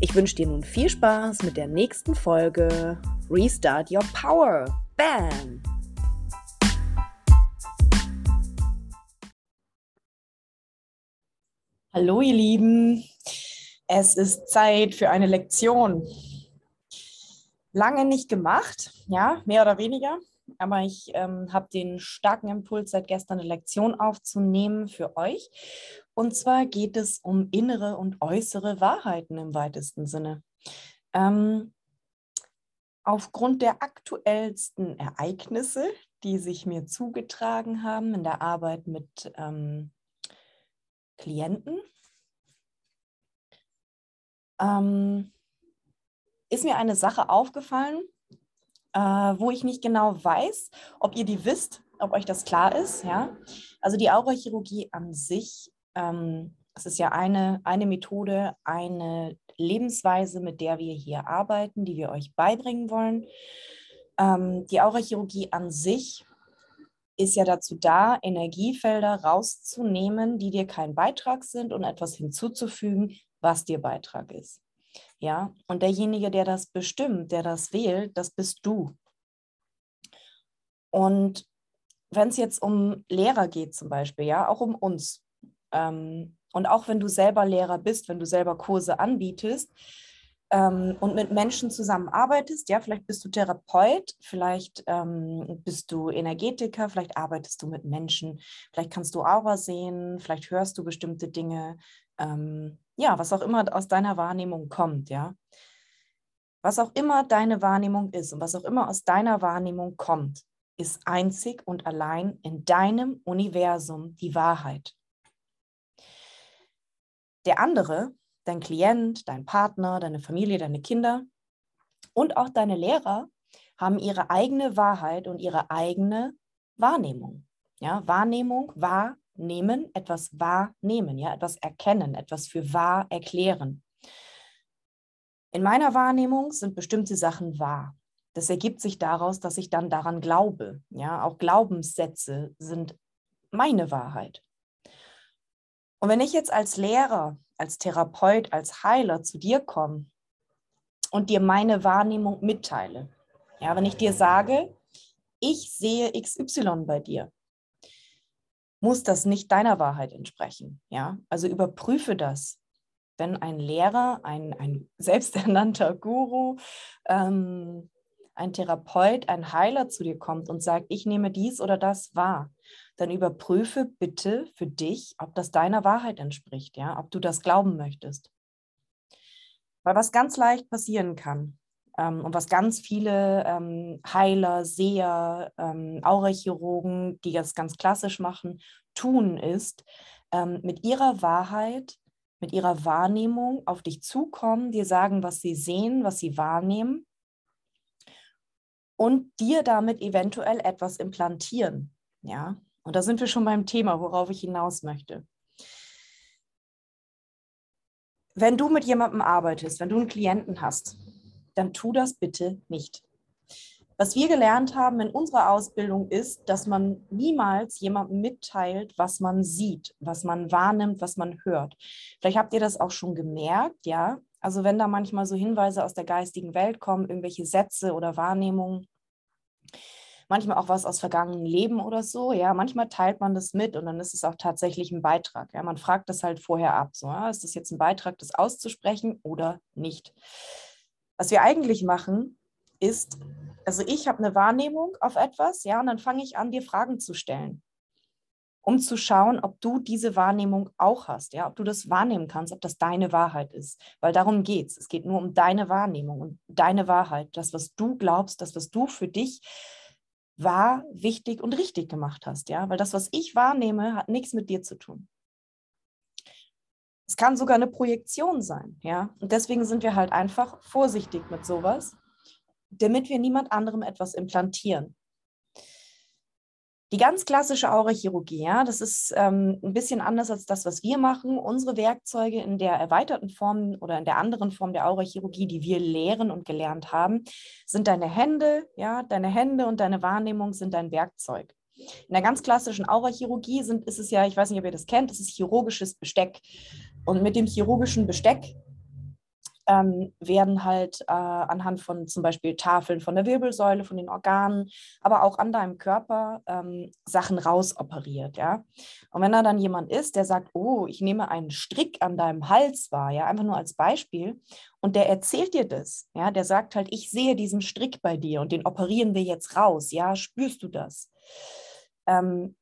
Ich wünsche dir nun viel Spaß mit der nächsten Folge Restart Your Power. Bam! Hallo ihr Lieben, es ist Zeit für eine Lektion. Lange nicht gemacht, ja, mehr oder weniger, aber ich ähm, habe den starken Impuls, seit gestern eine Lektion aufzunehmen für euch. Und zwar geht es um innere und äußere Wahrheiten im weitesten Sinne. Ähm, aufgrund der aktuellsten Ereignisse, die sich mir zugetragen haben in der Arbeit mit ähm, Klienten, ähm, ist mir eine Sache aufgefallen, äh, wo ich nicht genau weiß, ob ihr die wisst, ob euch das klar ist. Ja? Also die Aurachirurgie an sich, ähm, es ist ja eine, eine Methode, eine Lebensweise, mit der wir hier arbeiten, die wir euch beibringen wollen. Ähm, die Aurachirurgie an sich ist ja dazu da, Energiefelder rauszunehmen, die dir kein Beitrag sind und etwas hinzuzufügen, was dir Beitrag ist. Ja, und derjenige, der das bestimmt, der das wählt, das bist du. Und wenn es jetzt um Lehrer geht zum Beispiel, ja, auch um uns, ähm, und auch wenn du selber Lehrer bist, wenn du selber Kurse anbietest ähm, und mit Menschen zusammenarbeitest, ja, vielleicht bist du Therapeut, vielleicht ähm, bist du Energetiker, vielleicht arbeitest du mit Menschen, vielleicht kannst du Aura sehen, vielleicht hörst du bestimmte Dinge, ähm, ja, was auch immer aus deiner Wahrnehmung kommt, ja. Was auch immer deine Wahrnehmung ist und was auch immer aus deiner Wahrnehmung kommt, ist einzig und allein in deinem Universum die Wahrheit. Der andere, dein Klient, dein Partner, deine Familie, deine Kinder und auch deine Lehrer haben ihre eigene Wahrheit und ihre eigene Wahrnehmung. Ja, Wahrnehmung, wahr, nehmen, etwas wahrnehmen, ja, etwas erkennen, etwas für wahr erklären. In meiner Wahrnehmung sind bestimmte Sachen wahr. Das ergibt sich daraus, dass ich dann daran glaube. Ja, auch Glaubenssätze sind meine Wahrheit. Und wenn ich jetzt als Lehrer, als Therapeut, als Heiler zu dir komme und dir meine Wahrnehmung mitteile, ja, wenn ich dir sage, ich sehe XY bei dir, muss das nicht deiner Wahrheit entsprechen. Ja? Also überprüfe das. Wenn ein Lehrer, ein, ein selbsternannter Guru, ähm, ein Therapeut, ein Heiler zu dir kommt und sagt, ich nehme dies oder das wahr, dann überprüfe bitte für dich, ob das deiner Wahrheit entspricht, ja, ob du das glauben möchtest. Weil was ganz leicht passieren kann, ähm, und was ganz viele ähm, Heiler, Seher, ähm, Aurachirurgen, die das ganz klassisch machen, tun, ist, ähm, mit ihrer Wahrheit, mit ihrer Wahrnehmung auf dich zukommen, dir sagen, was sie sehen, was sie wahrnehmen und dir damit eventuell etwas implantieren. Ja, und da sind wir schon beim Thema, worauf ich hinaus möchte. Wenn du mit jemandem arbeitest, wenn du einen Klienten hast, dann tu das bitte nicht. Was wir gelernt haben in unserer Ausbildung ist, dass man niemals jemandem mitteilt, was man sieht, was man wahrnimmt, was man hört. Vielleicht habt ihr das auch schon gemerkt, ja. Also wenn da manchmal so Hinweise aus der geistigen Welt kommen, irgendwelche Sätze oder Wahrnehmungen, manchmal auch was aus vergangenen Leben oder so, ja, manchmal teilt man das mit und dann ist es auch tatsächlich ein Beitrag. Ja, man fragt das halt vorher ab, so, ja, ist das jetzt ein Beitrag, das auszusprechen oder nicht? Was wir eigentlich machen, ist, also ich habe eine Wahrnehmung auf etwas, ja, und dann fange ich an, dir Fragen zu stellen, um zu schauen, ob du diese Wahrnehmung auch hast, ja, ob du das wahrnehmen kannst, ob das deine Wahrheit ist, weil darum geht es. Es geht nur um deine Wahrnehmung und deine Wahrheit, das, was du glaubst, das, was du für dich wahr, wichtig und richtig gemacht hast, ja, weil das, was ich wahrnehme, hat nichts mit dir zu tun. Es kann sogar eine Projektion sein, ja. Und deswegen sind wir halt einfach vorsichtig mit sowas damit wir niemand anderem etwas implantieren. Die ganz klassische Aurachirurgie, ja, das ist ähm, ein bisschen anders als das, was wir machen. Unsere Werkzeuge in der erweiterten Form oder in der anderen Form der Aurachirurgie, die wir lehren und gelernt haben, sind deine Hände, ja, deine Hände und deine Wahrnehmung sind dein Werkzeug. In der ganz klassischen Aurachirurgie sind, ist es ja, ich weiß nicht, ob ihr das kennt, das ist chirurgisches Besteck. Und mit dem chirurgischen Besteck ähm, werden halt äh, anhand von zum Beispiel Tafeln von der Wirbelsäule, von den Organen, aber auch an deinem Körper ähm, Sachen rausoperiert, ja. Und wenn da dann jemand ist, der sagt, oh, ich nehme einen Strick an deinem Hals wahr, ja, einfach nur als Beispiel, und der erzählt dir das, ja, der sagt halt, ich sehe diesen Strick bei dir und den operieren wir jetzt raus, ja, spürst du das? Ähm,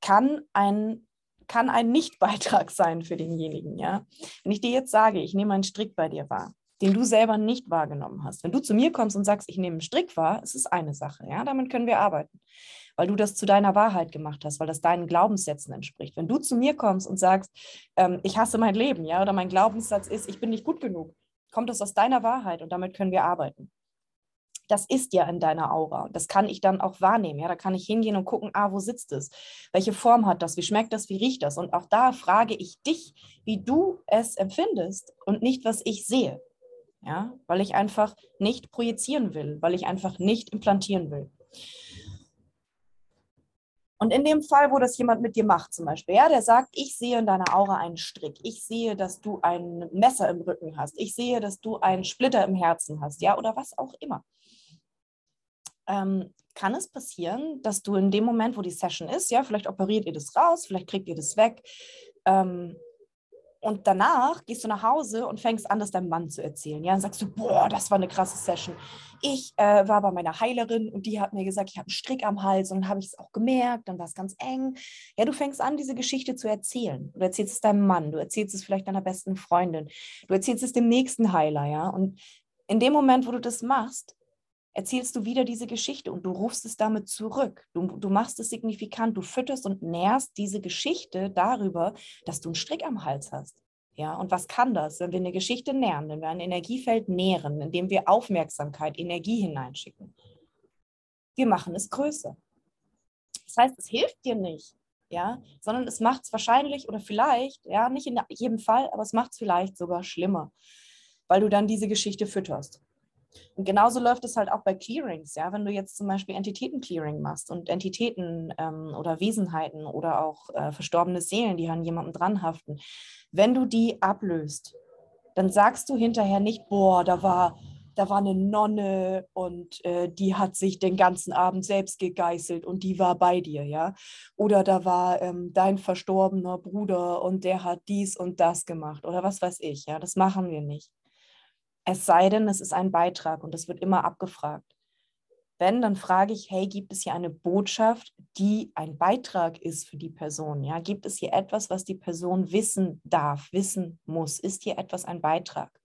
kann ein kann ein Nichtbeitrag sein für denjenigen. Ja? Wenn ich dir jetzt sage, ich nehme einen Strick bei dir wahr, den du selber nicht wahrgenommen hast. Wenn du zu mir kommst und sagst, ich nehme einen Strick wahr, ist es eine Sache. Ja? Damit können wir arbeiten, weil du das zu deiner Wahrheit gemacht hast, weil das deinen Glaubenssätzen entspricht. Wenn du zu mir kommst und sagst, ähm, ich hasse mein Leben, ja, oder mein Glaubenssatz ist, ich bin nicht gut genug, kommt das aus deiner Wahrheit und damit können wir arbeiten das ist ja in deiner Aura. Das kann ich dann auch wahrnehmen. Ja, da kann ich hingehen und gucken, ah, wo sitzt es? Welche Form hat das? Wie schmeckt das? Wie riecht das? Und auch da frage ich dich, wie du es empfindest und nicht, was ich sehe. Ja, weil ich einfach nicht projizieren will, weil ich einfach nicht implantieren will. Und in dem Fall, wo das jemand mit dir macht, zum Beispiel, ja, der sagt, ich sehe in deiner Aura einen Strick, ich sehe, dass du ein Messer im Rücken hast, ich sehe, dass du einen Splitter im Herzen hast, ja, oder was auch immer ähm, kann es passieren, dass du in dem Moment, wo die Session ist, ja, vielleicht operiert ihr das raus, vielleicht kriegt ihr das weg. Ähm, und danach gehst du nach Hause und fängst an, das deinem Mann zu erzählen. Ja, und sagst du, boah, das war eine krasse Session. Ich äh, war bei meiner Heilerin und die hat mir gesagt, ich habe einen Strick am Hals und dann habe ich es auch gemerkt, dann war es ganz eng. Ja, du fängst an, diese Geschichte zu erzählen. Du erzählst es deinem Mann, du erzählst es vielleicht deiner besten Freundin, du erzählst es dem nächsten Heiler, ja. Und in dem Moment, wo du das machst, erzählst du wieder diese Geschichte und du rufst es damit zurück. Du, du machst es signifikant, du fütterst und nährst diese Geschichte darüber, dass du einen Strick am Hals hast. Ja, und was kann das, wenn wir eine Geschichte nähren, wenn wir ein Energiefeld nähren, indem wir Aufmerksamkeit, Energie hineinschicken? Wir machen es größer. Das heißt, es hilft dir nicht, ja, sondern es macht es wahrscheinlich oder vielleicht, ja, nicht in jedem Fall, aber es macht es vielleicht sogar schlimmer, weil du dann diese Geschichte fütterst. Und genauso läuft es halt auch bei Clearings, ja. Wenn du jetzt zum Beispiel Entitäten-Clearing machst und Entitäten ähm, oder Wesenheiten oder auch äh, verstorbene Seelen, die an jemandem dranhaften, wenn du die ablöst, dann sagst du hinterher nicht, boah, da war, da war eine Nonne und äh, die hat sich den ganzen Abend selbst gegeißelt und die war bei dir, ja. Oder da war ähm, dein verstorbener Bruder und der hat dies und das gemacht oder was weiß ich, ja. Das machen wir nicht. Es sei denn, es ist ein Beitrag und das wird immer abgefragt. Wenn, dann frage ich, hey, gibt es hier eine Botschaft, die ein Beitrag ist für die Person? Ja, gibt es hier etwas, was die Person wissen darf, wissen muss? Ist hier etwas ein Beitrag?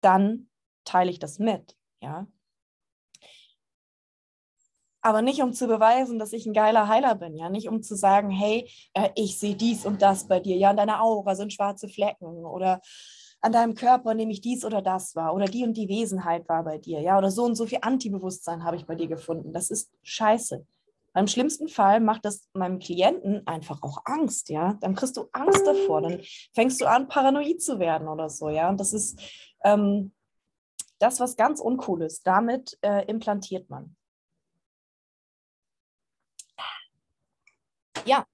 Dann teile ich das mit, ja. Aber nicht um zu beweisen, dass ich ein geiler Heiler bin, ja, nicht um zu sagen, hey, äh, ich sehe dies und das bei dir, ja, in deiner Aura sind schwarze Flecken oder an deinem Körper nämlich dies oder das war oder die und die Wesenheit war bei dir, ja, oder so und so viel Antibewusstsein habe ich bei dir gefunden. Das ist scheiße. Beim schlimmsten Fall macht das meinem Klienten einfach auch Angst, ja. Dann kriegst du Angst davor, dann fängst du an, paranoid zu werden oder so, ja. Und das ist ähm, das, was ganz uncool ist. Damit äh, implantiert man. Ja,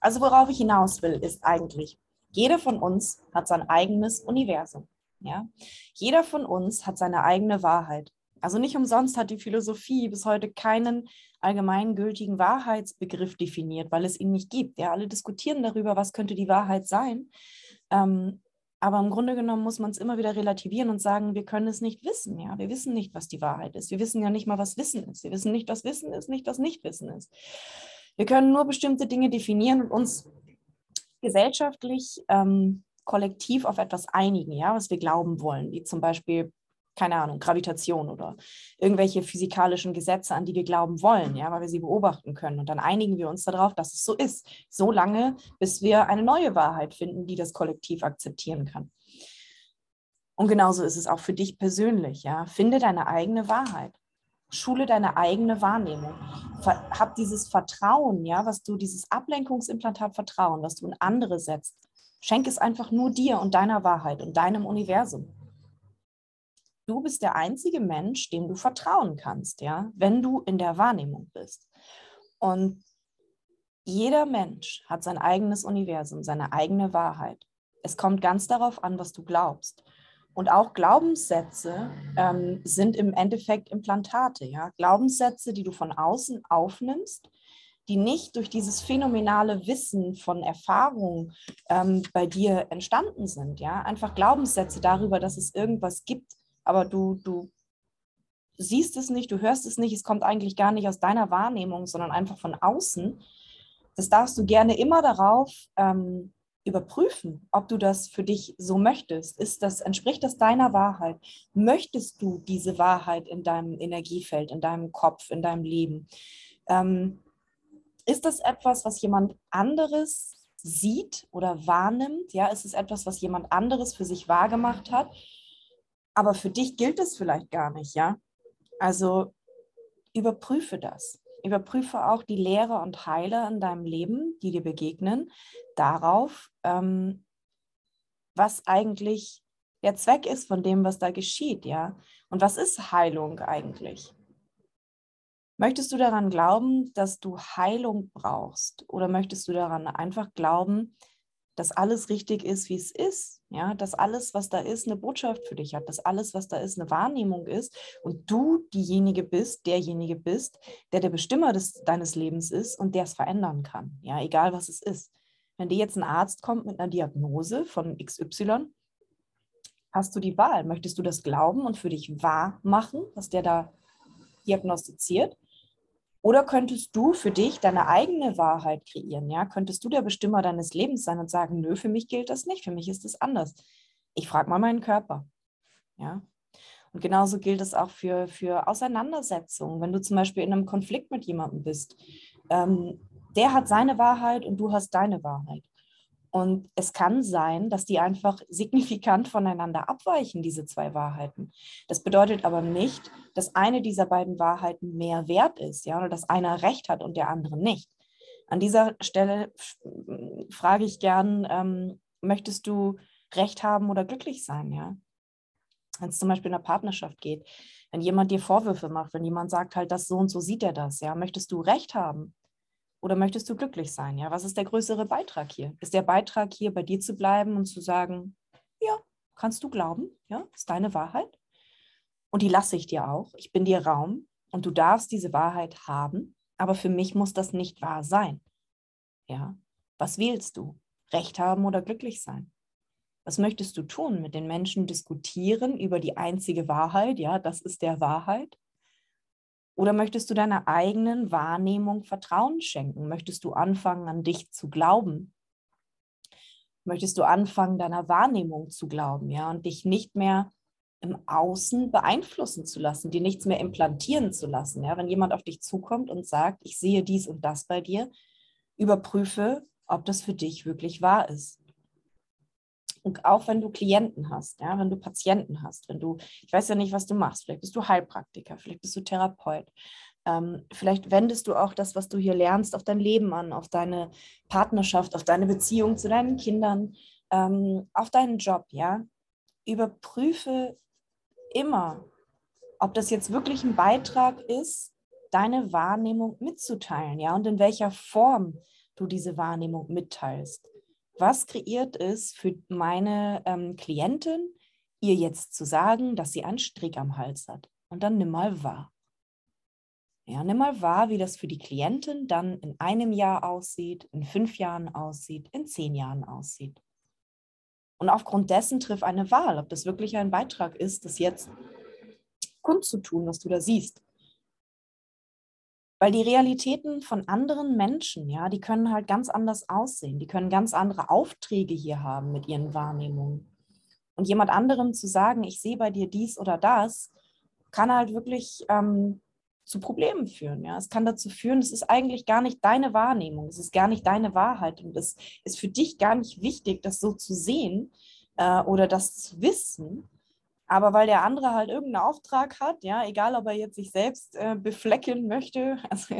also worauf ich hinaus will, ist eigentlich, jeder von uns hat sein eigenes Universum. Ja? Jeder von uns hat seine eigene Wahrheit. Also nicht umsonst hat die Philosophie bis heute keinen allgemeingültigen Wahrheitsbegriff definiert, weil es ihn nicht gibt. Ja, alle diskutieren darüber, was könnte die Wahrheit sein. Ähm, aber im Grunde genommen muss man es immer wieder relativieren und sagen, wir können es nicht wissen. Ja, wir wissen nicht, was die Wahrheit ist. Wir wissen ja nicht mal, was Wissen ist. Wir wissen nicht, was Wissen ist, nicht was Nichtwissen ist. Wir können nur bestimmte Dinge definieren und uns gesellschaftlich ähm, kollektiv auf etwas einigen, ja, was wir glauben wollen, wie zum Beispiel, keine Ahnung, Gravitation oder irgendwelche physikalischen Gesetze, an die wir glauben wollen, ja, weil wir sie beobachten können. Und dann einigen wir uns darauf, dass es so ist, so lange, bis wir eine neue Wahrheit finden, die das Kollektiv akzeptieren kann. Und genauso ist es auch für dich persönlich. Ja? Finde deine eigene Wahrheit. Schule deine eigene Wahrnehmung. Hab dieses Vertrauen, ja, was du, dieses Ablenkungsimplantat Vertrauen, was du in andere setzt. Schenk es einfach nur dir und deiner Wahrheit und deinem Universum. Du bist der einzige Mensch, dem du vertrauen kannst, ja, wenn du in der Wahrnehmung bist. Und jeder Mensch hat sein eigenes Universum, seine eigene Wahrheit. Es kommt ganz darauf an, was du glaubst. Und auch Glaubenssätze ähm, sind im Endeffekt Implantate, ja. Glaubenssätze, die du von außen aufnimmst, die nicht durch dieses phänomenale Wissen von Erfahrungen ähm, bei dir entstanden sind, ja. Einfach Glaubenssätze darüber, dass es irgendwas gibt, aber du, du siehst es nicht, du hörst es nicht, es kommt eigentlich gar nicht aus deiner Wahrnehmung, sondern einfach von außen. Das darfst du gerne immer darauf ähm, überprüfen, ob du das für dich so möchtest. Ist das, entspricht das deiner Wahrheit? Möchtest du diese Wahrheit in deinem Energiefeld, in deinem Kopf, in deinem Leben? Ähm, ist das etwas, was jemand anderes sieht oder wahrnimmt? Ja, ist es etwas, was jemand anderes für sich wahrgemacht hat? Aber für dich gilt es vielleicht gar nicht, ja? Also überprüfe das. Überprüfe auch die Lehre und Heile in deinem Leben, die dir begegnen, darauf, ähm, was eigentlich der Zweck ist von dem, was da geschieht, ja. Und was ist Heilung eigentlich? Möchtest du daran glauben, dass du Heilung brauchst? Oder möchtest du daran einfach glauben, dass alles richtig ist, wie es ist, ja, dass alles, was da ist, eine Botschaft für dich hat, dass alles, was da ist, eine Wahrnehmung ist und du diejenige bist, derjenige bist, der der Bestimmer des, deines Lebens ist und der es verändern kann, ja, egal was es ist. Wenn dir jetzt ein Arzt kommt mit einer Diagnose von XY, hast du die Wahl. Möchtest du das glauben und für dich wahr machen, was der da diagnostiziert? Oder könntest du für dich deine eigene Wahrheit kreieren? Ja? Könntest du der Bestimmer deines Lebens sein und sagen, nö, für mich gilt das nicht, für mich ist es anders. Ich frage mal meinen Körper. Ja? Und genauso gilt es auch für, für Auseinandersetzungen. Wenn du zum Beispiel in einem Konflikt mit jemandem bist, ähm, der hat seine Wahrheit und du hast deine Wahrheit. Und es kann sein, dass die einfach signifikant voneinander abweichen, diese zwei Wahrheiten. Das bedeutet aber nicht, dass eine dieser beiden Wahrheiten mehr wert ist, ja, oder dass einer Recht hat und der andere nicht. An dieser Stelle frage ich gern, ähm, möchtest du Recht haben oder glücklich sein, ja? Wenn es zum Beispiel in einer Partnerschaft geht, wenn jemand dir Vorwürfe macht, wenn jemand sagt halt, das so und so sieht er das, ja, möchtest du Recht haben oder möchtest du glücklich sein? Ja, was ist der größere Beitrag hier? Ist der Beitrag hier bei dir zu bleiben und zu sagen, ja, kannst du glauben, ja, ist deine Wahrheit? Und die lasse ich dir auch. Ich bin dir Raum und du darfst diese Wahrheit haben, aber für mich muss das nicht wahr sein. Ja, was wählst du? Recht haben oder glücklich sein? Was möchtest du tun? Mit den Menschen diskutieren über die einzige Wahrheit? Ja, das ist der Wahrheit. Oder möchtest du deiner eigenen Wahrnehmung Vertrauen schenken? Möchtest du anfangen, an dich zu glauben? Möchtest du anfangen, deiner Wahrnehmung zu glauben, ja, und dich nicht mehr im Außen beeinflussen zu lassen, dir nichts mehr implantieren zu lassen, ja? Wenn jemand auf dich zukommt und sagt, ich sehe dies und das bei dir, überprüfe, ob das für dich wirklich wahr ist. Und auch wenn du Klienten hast, ja, wenn du Patienten hast, wenn du, ich weiß ja nicht, was du machst, vielleicht bist du Heilpraktiker, vielleicht bist du Therapeut, ähm, vielleicht wendest du auch das, was du hier lernst, auf dein Leben an, auf deine Partnerschaft, auf deine Beziehung zu deinen Kindern, ähm, auf deinen Job, ja. Überprüfe immer, ob das jetzt wirklich ein Beitrag ist, deine Wahrnehmung mitzuteilen, ja, und in welcher Form du diese Wahrnehmung mitteilst was kreiert es für meine ähm, Klientin, ihr jetzt zu sagen, dass sie einen Strick am Hals hat. Und dann nimm mal wahr. Ja, nimm mal wahr, wie das für die Klientin dann in einem Jahr aussieht, in fünf Jahren aussieht, in zehn Jahren aussieht. Und aufgrund dessen triff eine Wahl, ob das wirklich ein Beitrag ist, das jetzt kundzutun, was du da siehst. Weil die Realitäten von anderen Menschen, ja, die können halt ganz anders aussehen. Die können ganz andere Aufträge hier haben mit ihren Wahrnehmungen. Und jemand anderem zu sagen, ich sehe bei dir dies oder das, kann halt wirklich ähm, zu Problemen führen. Ja? Es kann dazu führen, es ist eigentlich gar nicht deine Wahrnehmung, es ist gar nicht deine Wahrheit und es ist für dich gar nicht wichtig, das so zu sehen äh, oder das zu wissen, Aber weil der andere halt irgendeinen Auftrag hat, ja, egal ob er jetzt sich selbst äh, beflecken möchte, also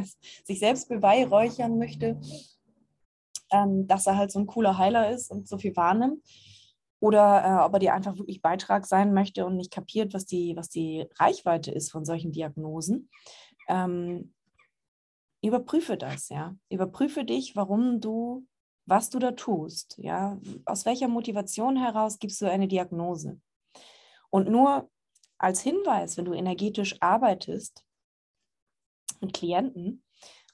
sich selbst beweihräuchern möchte, ähm, dass er halt so ein cooler Heiler ist und so viel wahrnimmt, oder äh, ob er dir einfach wirklich Beitrag sein möchte und nicht kapiert, was die, was die Reichweite ist von solchen Diagnosen. Ähm, überprüfe das, ja. Überprüfe dich, warum du, was du da tust, ja. Aus welcher Motivation heraus gibst du eine Diagnose? Und nur als Hinweis, wenn du energetisch arbeitest mit Klienten,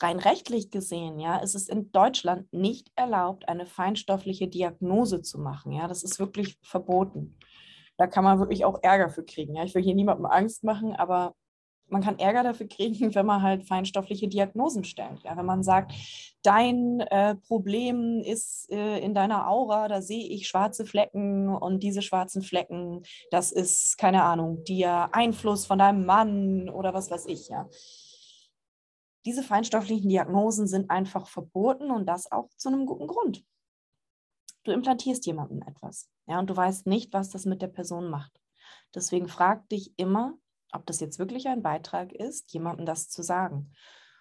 rein rechtlich gesehen, ja, ist es in Deutschland nicht erlaubt, eine feinstoffliche Diagnose zu machen. Ja, das ist wirklich verboten. Da kann man wirklich auch Ärger für kriegen. Ja, ich will hier niemandem Angst machen, aber man kann Ärger dafür kriegen, wenn man halt feinstoffliche Diagnosen stellt. Ja, wenn man sagt, dein äh, Problem ist äh, in deiner Aura, da sehe ich schwarze Flecken und diese schwarzen Flecken, das ist keine Ahnung, der Einfluss von deinem Mann oder was weiß ich. Ja, diese feinstofflichen Diagnosen sind einfach verboten und das auch zu einem guten Grund. Du implantierst jemandem etwas, ja, und du weißt nicht, was das mit der Person macht. Deswegen frag dich immer, ob das jetzt wirklich ein Beitrag ist, jemandem das zu sagen.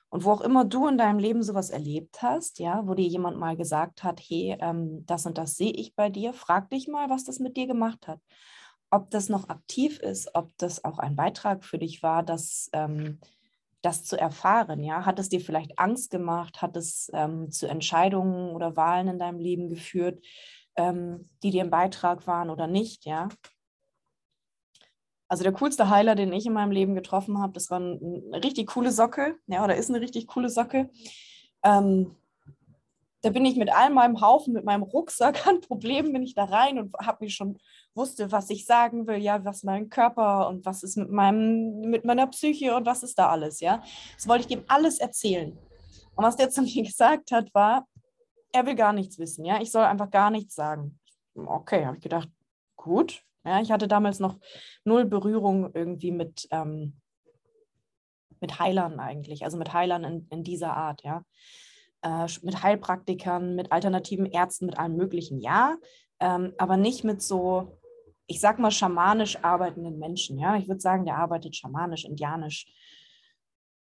Und wo auch immer du in deinem Leben sowas erlebt hast, ja, wo dir jemand mal gesagt hat, hey, ähm, das und das sehe ich bei dir, frag dich mal, was das mit dir gemacht hat. Ob das noch aktiv ist, ob das auch ein Beitrag für dich war, dass ähm, das zu erfahren? Ja, hat es dir vielleicht Angst gemacht? Hat es ähm, zu Entscheidungen oder Wahlen in deinem Leben geführt, ähm, die dir ein Beitrag waren oder nicht? Ja. Also der coolste Heiler, den ich in meinem Leben getroffen habe, das war eine richtig coole Socke, ja, oder ist eine richtig coole Socke. Ähm, da bin ich mit all meinem Haufen, mit meinem Rucksack an Problemen, bin ich da rein und habe mich schon wusste, was ich sagen will, ja, was mein Körper und was ist mit meinem, mit meiner Psyche und was ist da alles, ja. Das wollte ich ihm alles erzählen. Und was der zu mir gesagt hat, war, er will gar nichts wissen, ja, ich soll einfach gar nichts sagen. Okay, habe ich gedacht, gut. Ja, ich hatte damals noch null Berührung irgendwie mit, ähm, mit Heilern eigentlich, also mit Heilern in, in dieser Art, ja. Äh, mit Heilpraktikern, mit alternativen Ärzten, mit allem Möglichen, ja, ähm, aber nicht mit so ich sag mal, schamanisch arbeitenden Menschen. Ja, ich würde sagen, der arbeitet schamanisch, indianisch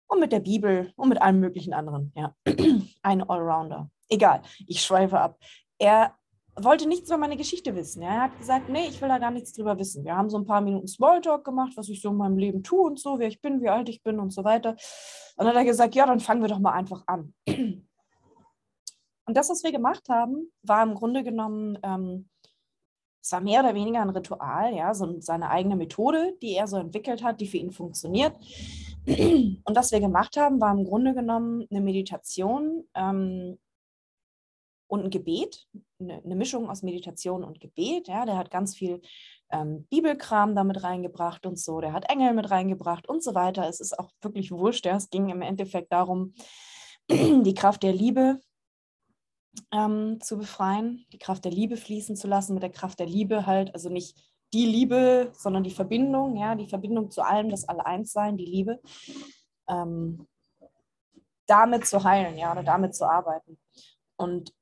und mit der Bibel und mit allem möglichen anderen. Ja, ein Allrounder. Egal, ich schweife ab. Er wollte nichts über meine Geschichte wissen. Er hat gesagt, nee, ich will da gar nichts drüber wissen. Wir haben so ein paar Minuten Smalltalk gemacht, was ich so in meinem Leben tue und so, wer ich bin, wie alt ich bin und so weiter. Und dann hat er gesagt, ja, dann fangen wir doch mal einfach an. Und das, was wir gemacht haben, war im Grunde genommen ähm, es war mehr oder weniger ein Ritual, ja, so seine eigene Methode, die er so entwickelt hat, die für ihn funktioniert. Und was wir gemacht haben, war im Grunde genommen eine Meditation ähm, und ein Gebet, eine, eine, Mischung aus Meditation und Gebet. Ja, der hat ganz viel ähm, Bibelkram damit reingebracht und so. Der hat Engel mit reingebracht und so weiter. Es ist auch wirklich wurscht. Ja. Es ging im Endeffekt darum, die Kraft der Liebe ähm, zu befreien, die Kraft der Liebe fließen zu lassen, mit der Kraft der Liebe halt, also nicht die Liebe, sondern die Verbindung, ja, die Verbindung zu allem, das All-Eins-Sein, die Liebe, ähm, damit zu heilen, ja, oder damit zu arbeiten. Und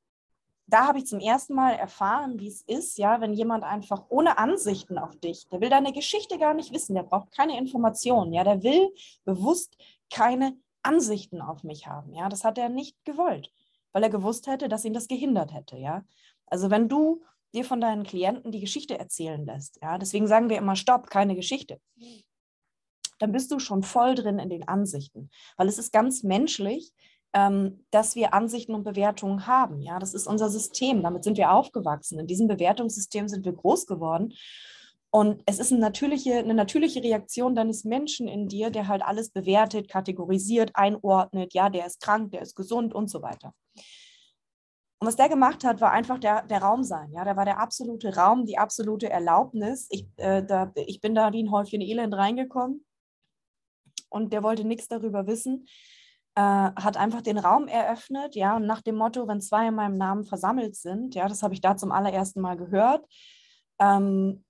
da habe ich zum ersten Mal erfahren, wie es ist, ja, wenn jemand einfach ohne Ansichten auf dich, der will deine Geschichte gar nicht wissen, der braucht keine Informationen, ja, der will bewusst keine Ansichten auf mich haben, ja, das hat er nicht gewollt weil er gewusst hätte, dass ihn das gehindert hätte, ja. Also wenn du dir von deinen Klienten die Geschichte erzählen lässt, ja, deswegen sagen wir immer, stopp, keine Geschichte, dann bist du schon voll drin in den Ansichten, weil es ist ganz menschlich, dass wir Ansichten und Bewertungen haben, ja, das ist unser System, damit sind wir aufgewachsen, in diesem Bewertungssystem sind wir groß geworden und es ist eine natürliche, eine natürliche Reaktion deines Menschen in dir, der halt alles bewertet, kategorisiert, einordnet, ja, der ist krank, der ist gesund und so weiter. Und was der gemacht hat, war einfach der, der Raum sein. Ja, der war der absolute Raum, die absolute Erlaubnis. Ich, äh, da, ich bin da wie ein Häufchen Elend reingekommen und der wollte nichts darüber wissen. Äh, hat einfach den Raum eröffnet, ja, und nach dem Motto, wenn zwei in meinem Namen versammelt sind, ja, das habe ich da zum allerersten Mal gehört, ähm,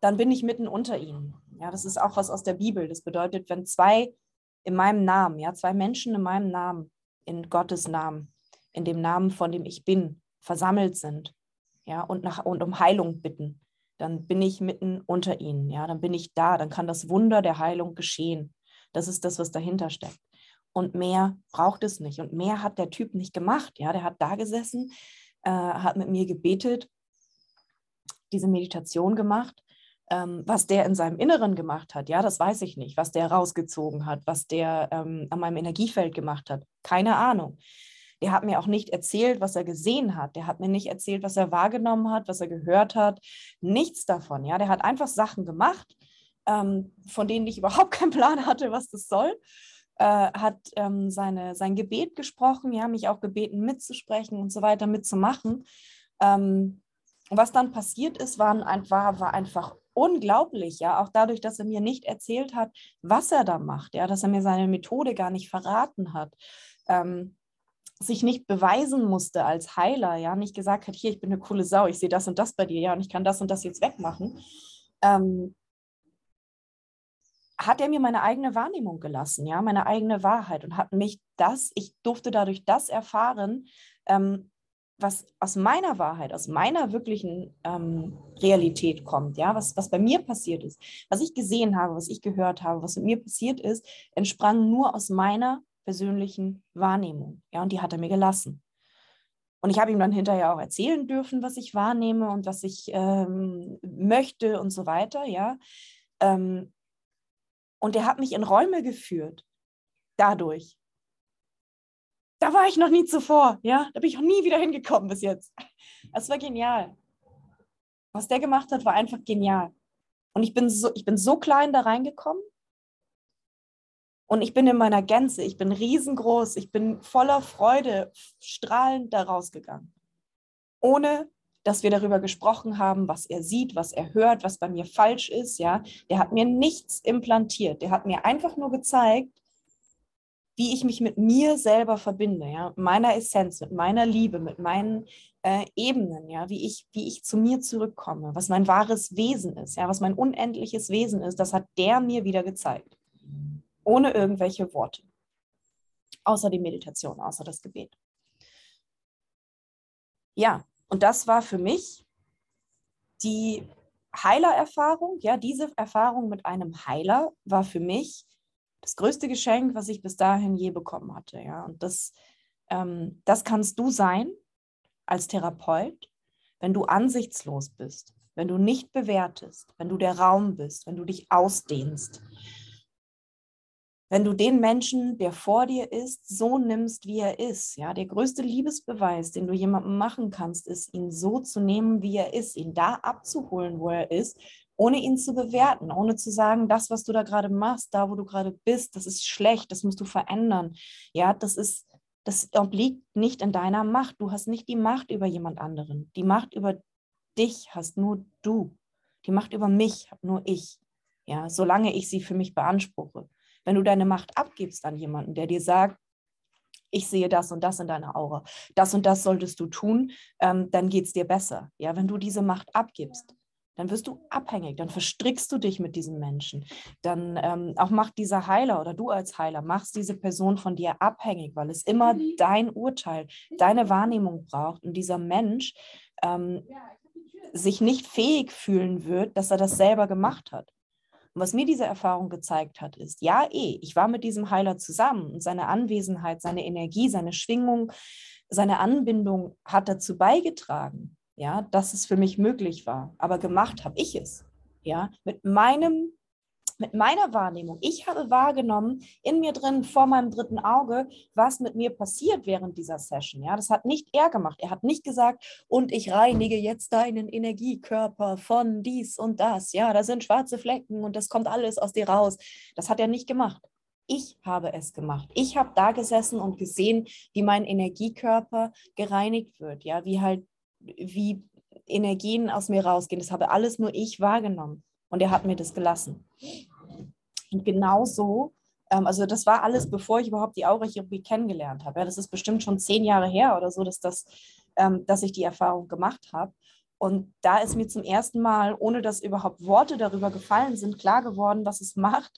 dann bin ich mitten unter ihnen. Ja, das ist auch was aus der Bibel. Das bedeutet, wenn zwei in meinem Namen, ja, zwei Menschen in meinem Namen, in Gottes Namen, in dem Namen, von dem ich bin, versammelt sind, ja, und, nach, und um Heilung bitten, dann bin ich mitten unter ihnen, ja, dann bin ich da, dann kann das Wunder der Heilung geschehen. Das ist das, was dahinter steckt. Und mehr braucht es nicht. Und mehr hat der Typ nicht gemacht. Ja, der hat da gesessen, äh, hat mit mir gebetet, diese Meditation gemacht. Ähm, was der in seinem Inneren gemacht hat, ja, das weiß ich nicht. Was der rausgezogen hat, was der ähm, an meinem Energiefeld gemacht hat, keine Ahnung. Der hat mir auch nicht erzählt, was er gesehen hat. Der hat mir nicht erzählt, was er wahrgenommen hat, was er gehört hat. Nichts davon. Ja, der hat einfach Sachen gemacht, ähm, von denen ich überhaupt keinen Plan hatte, was das soll. Äh, hat ähm, seine, sein Gebet gesprochen, ja, mich auch gebeten, mitzusprechen und so weiter, mitzumachen. Ähm, was dann passiert ist, waren, war, war einfach unglaublich, ja, auch dadurch, dass er mir nicht erzählt hat, was er da macht, ja, dass er mir seine Methode gar nicht verraten hat. Ähm, sich nicht beweisen musste als Heiler, ja, nicht gesagt hat, hier, ich bin eine coole Sau, ich sehe das und das bei dir, ja, und ich kann das und das jetzt wegmachen, ähm, hat er mir meine eigene Wahrnehmung gelassen, ja, meine eigene Wahrheit und hat mich das, ich durfte dadurch das erfahren, ähm, was aus meiner Wahrheit, aus meiner wirklichen ähm, Realität kommt, ja, was, was bei mir passiert ist, was ich gesehen habe, was ich gehört habe, was mit mir passiert ist, entsprang nur aus meiner persönlichen Wahrnehmung. Ja, und die hat er mir gelassen. Und ich habe ihm dann hinterher auch erzählen dürfen, was ich wahrnehme und was ich ähm, möchte und so weiter, ja. Ähm, und er hat mich in Räume geführt, dadurch. Da war ich noch nie zuvor, ja. Da bin ich noch nie wieder hingekommen bis jetzt. Das war genial. Was der gemacht hat, war einfach genial. Und ich bin so, ich bin so klein da reingekommen und ich bin in meiner Gänze, ich bin riesengroß, ich bin voller Freude, strahlend da rausgegangen. Ohne dass wir darüber gesprochen haben, was er sieht, was er hört, was bei mir falsch ist, ja. Der hat mir nichts implantiert. Der hat mir einfach nur gezeigt, wie ich mich mit mir selber verbinde, ja, meiner Essenz, mit meiner Liebe, mit meinen äh, Ebenen, ja, wie ich, wie ich zu mir zurückkomme, was mein wahres Wesen ist, ja, was mein unendliches Wesen ist, das hat der mir wieder gezeigt ohne irgendwelche Worte. Außer die Meditation, außer das Gebet. Ja, und das war für mich die Heilererfahrung. Ja, diese Erfahrung mit einem Heiler war für mich das größte Geschenk, was ich bis dahin je bekommen hatte. Ja, und das, ähm, das kannst du sein als Therapeut, wenn du ansichtslos bist, wenn du nicht bewertest, wenn du der Raum bist, wenn du dich ausdehnst, wenn du den Menschen, der vor dir ist, so nimmst, wie er ist. Ja, der größte Liebesbeweis, den du jemandem machen kannst, ist, ihn so zu nehmen, wie er ist, ihn da abzuholen, wo er ist, ohne ihn zu bewerten, ohne zu sagen, das, was du da gerade machst, da, wo du gerade bist, das ist schlecht, das musst du verändern. Ja, das ist, das obliegt nicht in deiner Macht. Du hast nicht die Macht über jemand anderen. Die Macht über dich hast nur du. Die Macht über mich habe nur ich. Ja, solange ich sie für mich beanspruche. Wenn du deine Macht abgibst an jemanden, der dir sagt, ich sehe das und das in deiner Aura, das und das solltest du tun, ähm, dann geht es dir besser. Ja, wenn du diese Macht abgibst, dann wirst du abhängig, dann verstrickst du dich mit diesem Menschen. Dann ähm, auch macht dieser Heiler oder du als Heiler, machst diese Person von dir abhängig, weil es immer mhm. dein Urteil, deine Wahrnehmung braucht und dieser Mensch ähm, sich nicht fähig fühlen wird, dass er das selber gemacht hat. Und was mir diese Erfahrung gezeigt hat, ist, ja, eh, ich war mit diesem Heiler zusammen und seine Anwesenheit, seine Energie, seine Schwingung, seine Anbindung hat dazu beigetragen, ja, dass es für mich möglich war. Aber gemacht habe ich es, ja, mit meinem mit meiner Wahrnehmung. Ich habe wahrgenommen, in mir drin, vor meinem dritten Auge, was mit mir passiert während dieser Session. Ja, das hat nicht er gemacht. Er hat nicht gesagt, und ich reinige jetzt deinen Energiekörper von dies und das. Ja, da sind schwarze Flecken und das kommt alles aus dir raus. Das hat er nicht gemacht. Ich habe es gemacht. Ich habe da gesessen und gesehen, wie mein Energiekörper gereinigt wird. Ja, wie halt, wie Energien aus mir rausgehen. Das habe alles nur ich wahrgenommen. Und er hat mir das gelassen. Und genau so, ähm, also das war alles, bevor ich überhaupt die Aurachirurgie kennengelernt habe. Ja, das ist bestimmt schon zehn Jahre her oder so, dass, das, ähm, dass ich die Erfahrung gemacht habe. Und da ist mir zum ersten Mal, ohne dass überhaupt Worte darüber gefallen sind, klar geworden, was es macht,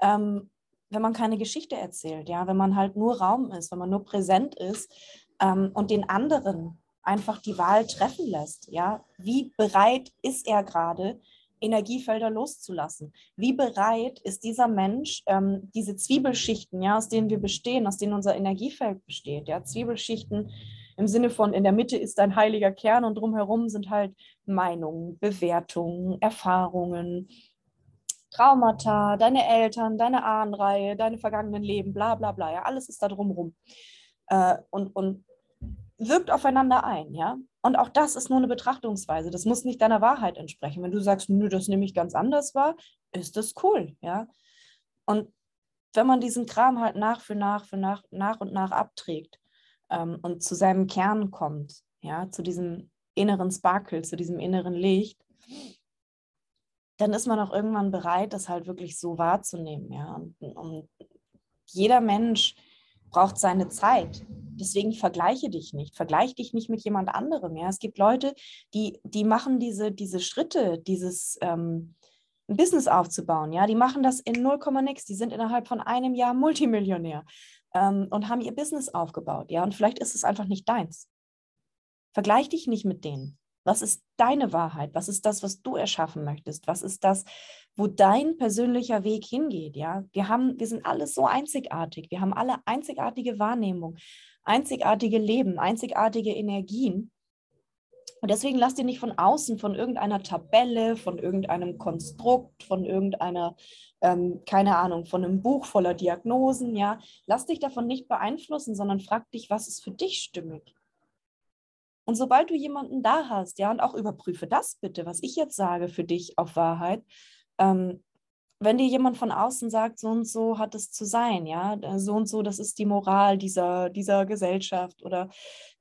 ähm, wenn man keine Geschichte erzählt, ja, wenn man halt nur Raum ist, wenn man nur präsent ist ähm, und den anderen einfach die Wahl treffen lässt. Ja, wie bereit ist er gerade, Energiefelder loszulassen? Wie bereit ist dieser Mensch, ähm, diese Zwiebelschichten, ja, aus denen wir bestehen, aus denen unser Energiefeld besteht, ja, Zwiebelschichten im Sinne von in der Mitte ist ein heiliger Kern und drumherum sind halt Meinungen, Bewertungen, Erfahrungen, Traumata, deine Eltern, deine Ahnenreihe, deine vergangenen Leben, bla bla bla, ja, alles ist da drumherum. Äh, und, und wirkt aufeinander ein, ja. Und auch das ist nur eine Betrachtungsweise. Das muss nicht deiner Wahrheit entsprechen. Wenn du sagst, nö, das nehme ich ganz anders wahr, ist das cool, ja. Und wenn man diesen Kram halt nach für nach für nach, nach und nach abträgt ähm, und zu seinem Kern kommt, ja, zu diesem inneren Sparkle, zu diesem inneren Licht, dann ist man auch irgendwann bereit, das halt wirklich so wahrzunehmen, ja. Und, und jeder Mensch braucht seine Zeit. Deswegen vergleiche dich nicht. Vergleiche dich nicht mit jemand anderem. Ja? Es gibt Leute, die, die machen diese, diese Schritte, dieses ähm, ein Business aufzubauen. Ja? Die machen das in 0, nix. Die sind innerhalb von einem Jahr Multimillionär ähm, und haben ihr Business aufgebaut. Ja? Und vielleicht ist es einfach nicht deins. Vergleich dich nicht mit denen. Was ist deine Wahrheit? Was ist das, was du erschaffen möchtest? Was ist das, wo dein persönlicher Weg hingeht? Ja, wir haben, wir sind alle so einzigartig. Wir haben alle einzigartige Wahrnehmung, einzigartige Leben, einzigartige Energien. Und deswegen lass dir nicht von außen, von irgendeiner Tabelle, von irgendeinem Konstrukt, von irgendeiner, ähm, keine Ahnung, von einem Buch voller Diagnosen, ja, lass dich davon nicht beeinflussen, sondern frag dich, was ist für dich stimmig? Und sobald du jemanden da hast, ja, und auch überprüfe das bitte, was ich jetzt sage für dich auf Wahrheit, ähm, wenn dir jemand von außen sagt, so und so hat es zu sein, ja, äh, so und so, das ist die Moral dieser, dieser Gesellschaft oder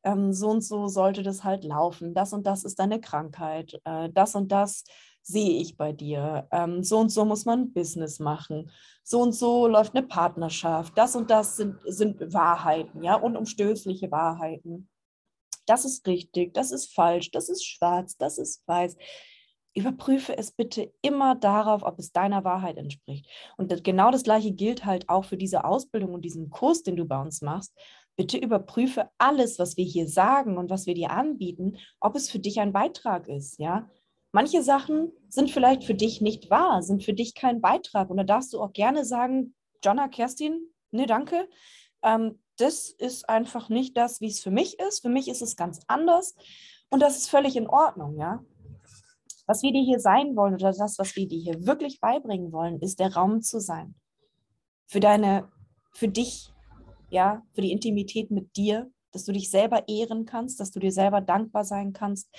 ähm, so und so sollte das halt laufen, das und das ist deine Krankheit, äh, das und das sehe ich bei dir, ähm, so und so muss man Business machen, so und so läuft eine Partnerschaft, das und das sind, sind Wahrheiten, ja, unumstößliche Wahrheiten das ist richtig, das ist falsch, das ist schwarz, das ist weiß. Überprüfe es bitte immer darauf, ob es deiner Wahrheit entspricht. Und das, genau das Gleiche gilt halt auch für diese Ausbildung und diesen Kurs, den du bei uns machst. Bitte überprüfe alles, was wir hier sagen und was wir dir anbieten, ob es für dich ein Beitrag ist, ja. Manche Sachen sind vielleicht für dich nicht wahr, sind für dich kein Beitrag. Und da darfst du auch gerne sagen, Jonna, Kerstin, ne, danke. Ähm, das ist einfach nicht das, wie es für mich ist. Für mich ist es ganz anders und das ist völlig in Ordnung, ja. Was wir dir hier sein wollen oder das, was wir dir hier wirklich beibringen wollen, ist der Raum zu sein. Für deine, für dich, ja, für die Intimität mit dir, dass du dich selber ehren kannst, dass du dir selber dankbar sein kannst,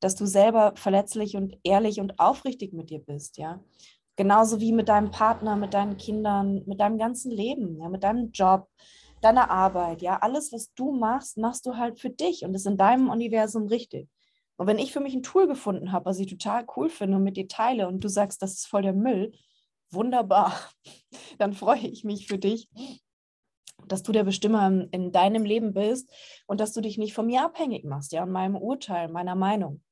dass du selber verletzlich und ehrlich und aufrichtig mit dir bist, ja. Genauso wie mit deinem Partner, mit deinen Kindern, mit deinem ganzen Leben, ja, mit deinem Job, deine Arbeit, ja, alles, was du machst, machst du halt für dich und ist in deinem Universum richtig. Und wenn ich für mich ein Tool gefunden habe, was ich total cool finde und mit dir teile und du sagst, das ist voll der Müll, wunderbar, dann freue ich mich für dich, dass du der Bestimmer in deinem Leben bist und dass du dich nicht von mir abhängig machst, ja, und meinem Urteil, meiner Meinung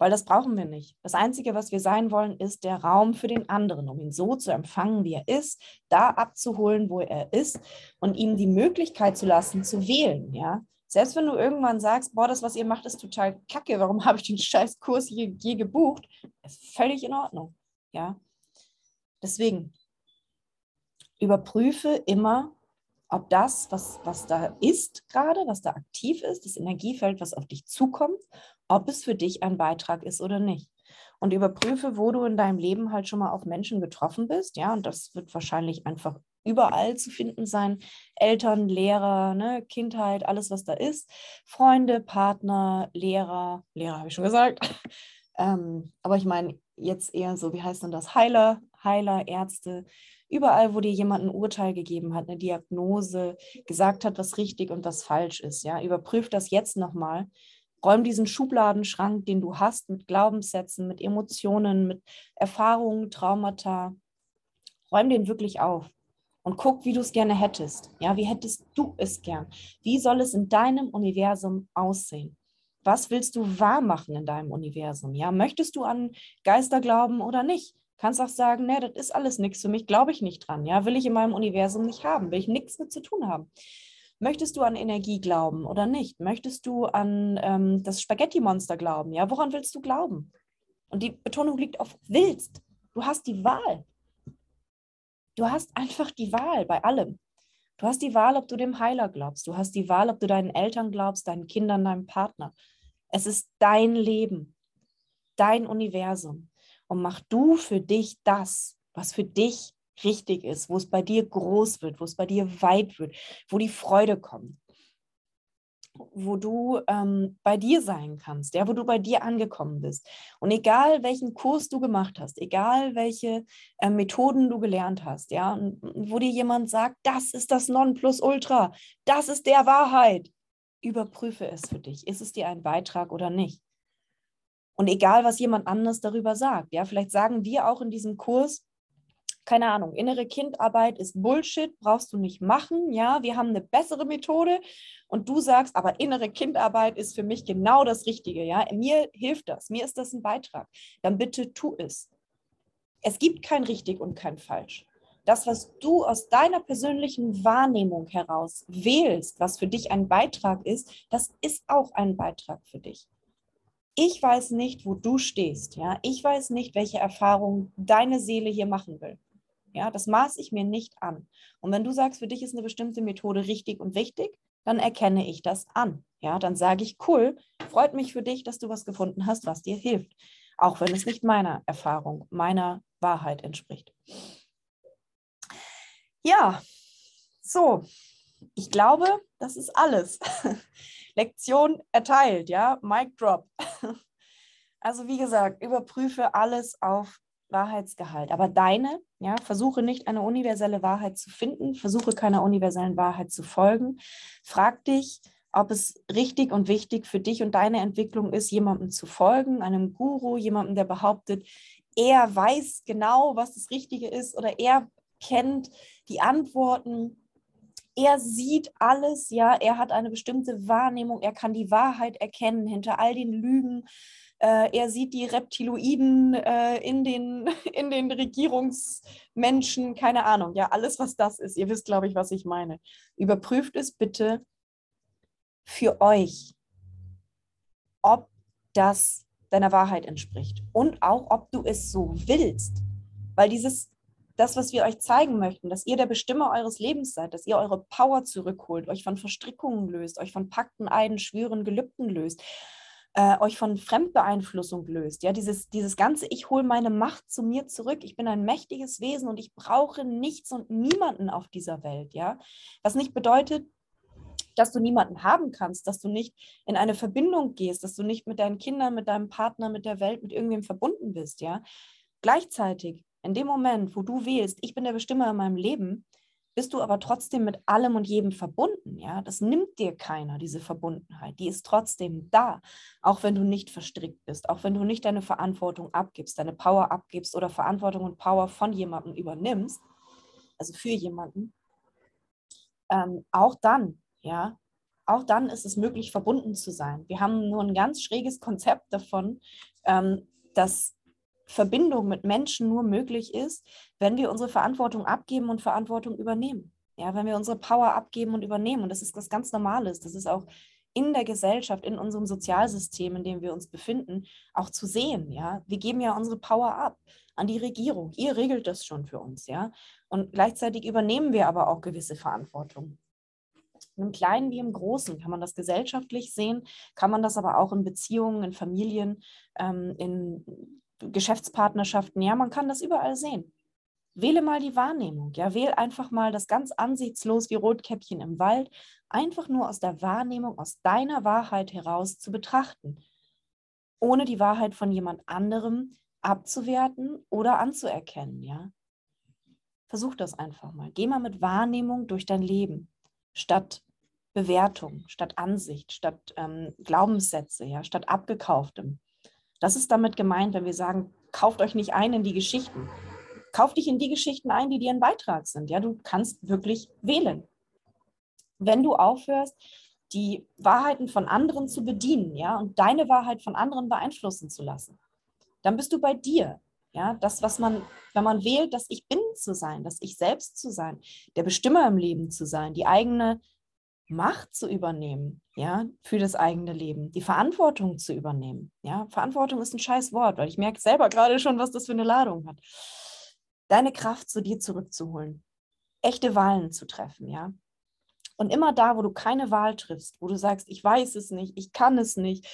weil das brauchen wir nicht. Das Einzige, was wir sein wollen, ist der Raum für den anderen, um ihn so zu empfangen, wie er ist, da abzuholen, wo er ist und ihm die Möglichkeit zu lassen, zu wählen. Ja? Selbst wenn du irgendwann sagst, boah, das, was ihr macht, ist total kacke, warum habe ich den scheiß Kurs je, je gebucht, ist völlig in Ordnung. Ja? Deswegen, überprüfe immer, ob das, was, was da ist gerade, was da aktiv ist, das Energiefeld, was auf dich zukommt, ob es für dich ein Beitrag ist oder nicht. Und überprüfe, wo du in deinem Leben halt schon mal auf Menschen getroffen bist. Ja, und das wird wahrscheinlich einfach überall zu finden sein. Eltern, Lehrer, ne, Kindheit, alles, was da ist. Freunde, Partner, Lehrer, Lehrer habe ich schon gesagt. ähm, aber ich meine jetzt eher so, wie heißt denn das? Heiler, Heiler, Ärzte. Überall, wo dir jemand ein Urteil gegeben hat, eine Diagnose, gesagt hat, was richtig und was falsch ist. Ja, überprüf das jetzt nochmal Räum diesen Schubladenschrank, den du hast, mit Glaubenssätzen, mit Emotionen, mit Erfahrungen, Traumata, räum den wirklich auf und guck, wie du es gerne hättest. Ja, wie hättest du es gern? Wie soll es in deinem Universum aussehen? Was willst du wahr machen in deinem Universum? Ja, möchtest du an Geister glauben oder nicht? Kannst auch sagen, nee, das ist alles nichts für mich, glaube ich nicht dran. Ja, will ich in meinem Universum nicht haben, will ich nichts mit zu tun haben. Möchtest du an Energie glauben oder nicht? Möchtest du an ähm, das Spaghetti-Monster glauben? Ja, woran willst du glauben? Und die Betonung liegt auf willst. Du hast die Wahl. Du hast einfach die Wahl bei allem. Du hast die Wahl, ob du dem Heiler glaubst. Du hast die Wahl, ob du deinen Eltern glaubst, deinen Kindern, deinem Partner. Es ist dein Leben, dein Universum. Und mach du für dich das, was für dich richtig ist, wo es bei dir groß wird, wo es bei dir weit wird, wo die Freude kommt wo du ähm, bei dir sein kannst, ja, wo du bei dir angekommen bist. Und egal welchen Kurs du gemacht hast, egal welche äh, Methoden du gelernt hast, ja, wo dir jemand sagt, das ist das Nonplusultra, das ist der Wahrheit, überprüfe es für dich. Ist es dir ein Beitrag oder nicht? Und egal, was jemand anders darüber sagt, ja, vielleicht sagen wir auch in diesem Kurs, keine Ahnung, innere Kindarbeit ist Bullshit, brauchst du nicht machen. Ja, wir haben eine bessere Methode und du sagst, aber innere Kindarbeit ist für mich genau das Richtige. Ja, mir hilft das, mir ist das ein Beitrag. Dann bitte tu es. Es gibt kein richtig und kein falsch. Das, was du aus deiner persönlichen Wahrnehmung heraus wählst, was für dich ein Beitrag ist, das ist auch ein Beitrag für dich. Ich weiß nicht, wo du stehst. Ja? Ich weiß nicht, welche Erfahrung deine Seele hier machen will. Ja, das maße ich mir nicht an. Und wenn du sagst, für dich ist eine bestimmte Methode richtig und wichtig, dann erkenne ich das an. Ja, dann sage ich, cool, freut mich für dich, dass du was gefunden hast, was dir hilft. Auch wenn es nicht meiner Erfahrung, meiner Wahrheit entspricht. Ja, so, ich glaube, das ist alles. Lektion erteilt, ja, Mic Drop. Also wie gesagt, überprüfe alles auf Wahrheitsgehalt. Aber deine, ja, versuche nicht eine universelle Wahrheit zu finden, versuche keiner universellen Wahrheit zu folgen. Frag dich, ob es richtig und wichtig für dich und deine Entwicklung ist, jemandem zu folgen, einem Guru, jemandem, der behauptet, er weiß genau, was das Richtige ist oder er kennt die Antworten. Er sieht alles, ja, er hat eine bestimmte Wahrnehmung, er kann die Wahrheit erkennen hinter all den Lügen, äh, er sieht die Reptiloiden äh, in, den, in den Regierungsmenschen, keine Ahnung, ja, alles, was das ist. Ihr wisst, glaube ich, was ich meine. Überprüft es bitte für euch, ob das deiner Wahrheit entspricht und auch, ob du es so willst. Weil dieses, das, was wir euch zeigen möchten, dass ihr der Bestimmer eures Lebens seid, dass ihr eure Power zurückholt, euch von Verstrickungen löst, euch von Pakten, Eiden, Schwüren, Gelübden löst, äh, euch von Fremdbeeinflussung löst. Ja, dieses, dieses ganze, ich hole meine Macht zu mir zurück. Ich bin ein mächtiges Wesen und ich brauche nichts und niemanden auf dieser Welt. Ja, was nicht bedeutet, dass du niemanden haben kannst, dass du nicht in eine Verbindung gehst, dass du nicht mit deinen Kindern, mit deinem Partner, mit der Welt, mit irgendwem verbunden bist. Ja, gleichzeitig in dem Moment, wo du wählst, ich bin der Bestimmer in meinem Leben, bist du aber trotzdem mit allem und jedem verbunden. Ja, das nimmt dir keiner, diese Verbundenheit. Die ist trotzdem da, auch wenn du nicht verstrickt bist, auch wenn du nicht deine Verantwortung abgibst, deine Power abgibst oder Verantwortung und Power von jemandem übernimmst, also für jemanden. Ähm, auch dann, ja, auch dann ist es möglich, verbunden zu sein. Wir haben nur ein ganz schräges Konzept davon, ähm, dass Verbindung mit Menschen nur möglich ist, wenn wir unsere Verantwortung abgeben und Verantwortung übernehmen. Ja, wenn wir unsere Power abgeben und übernehmen. Und das ist was ganz Normales. Das ist auch in der Gesellschaft, in unserem Sozialsystem, in dem wir uns befinden, auch zu sehen. Ja, wir geben ja unsere Power ab an die Regierung. Ihr regelt das schon für uns. Ja, und gleichzeitig übernehmen wir aber auch gewisse Verantwortung. Im Kleinen wie im Großen kann man das gesellschaftlich sehen, kann man das aber auch in Beziehungen, in Familien, ähm, in Geschäftspartnerschaften, ja, man kann das überall sehen. Wähle mal die Wahrnehmung, ja, wähl einfach mal das ganz ansichtslos wie Rotkäppchen im Wald, einfach nur aus der Wahrnehmung, aus deiner Wahrheit heraus zu betrachten, ohne die Wahrheit von jemand anderem abzuwerten oder anzuerkennen, ja. Versuch das einfach mal. Geh mal mit Wahrnehmung durch dein Leben, statt Bewertung, statt Ansicht, statt ähm, Glaubenssätze, ja, statt abgekauftem. Das ist damit gemeint, wenn wir sagen, kauft euch nicht ein in die Geschichten. Kauft dich in die Geschichten ein, die dir ein Beitrag sind. Ja, du kannst wirklich wählen. Wenn du aufhörst, die Wahrheiten von anderen zu bedienen, ja, und deine Wahrheit von anderen beeinflussen zu lassen, dann bist du bei dir. Ja, das, was man, wenn man wählt, dass ich bin zu sein, dass ich selbst zu sein, der Bestimmer im Leben zu sein, die eigene Macht zu übernehmen, ja, für das eigene Leben, die Verantwortung zu übernehmen. Ja, Verantwortung ist ein scheiß Wort, weil ich merke selber gerade schon, was das für eine Ladung hat. Deine Kraft zu dir zurückzuholen, echte Wahlen zu treffen, ja. Und immer da, wo du keine Wahl triffst, wo du sagst, ich weiß es nicht, ich kann es nicht,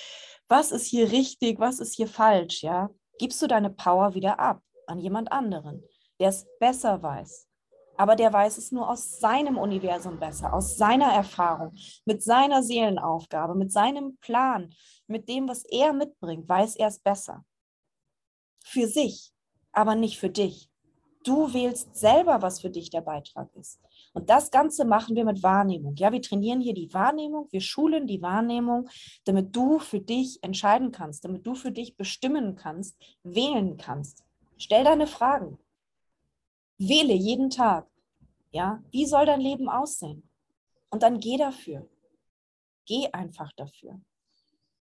was ist hier richtig, was ist hier falsch, ja, gibst du deine Power wieder ab an jemand anderen, der es besser weiß. Aber der weiß es nur aus seinem Universum besser, aus seiner Erfahrung, mit seiner Seelenaufgabe, mit seinem Plan, mit dem, was er mitbringt, weiß er es besser. Für sich, aber nicht für dich. Du wählst selber, was für dich der Beitrag ist. Und das Ganze machen wir mit Wahrnehmung. Ja, wir trainieren hier die Wahrnehmung, wir schulen die Wahrnehmung, damit du für dich entscheiden kannst, damit du für dich bestimmen kannst, wählen kannst. Stell deine Fragen. Wähle jeden Tag. Ja, wie soll dein Leben aussehen? Und dann geh dafür. Geh einfach dafür.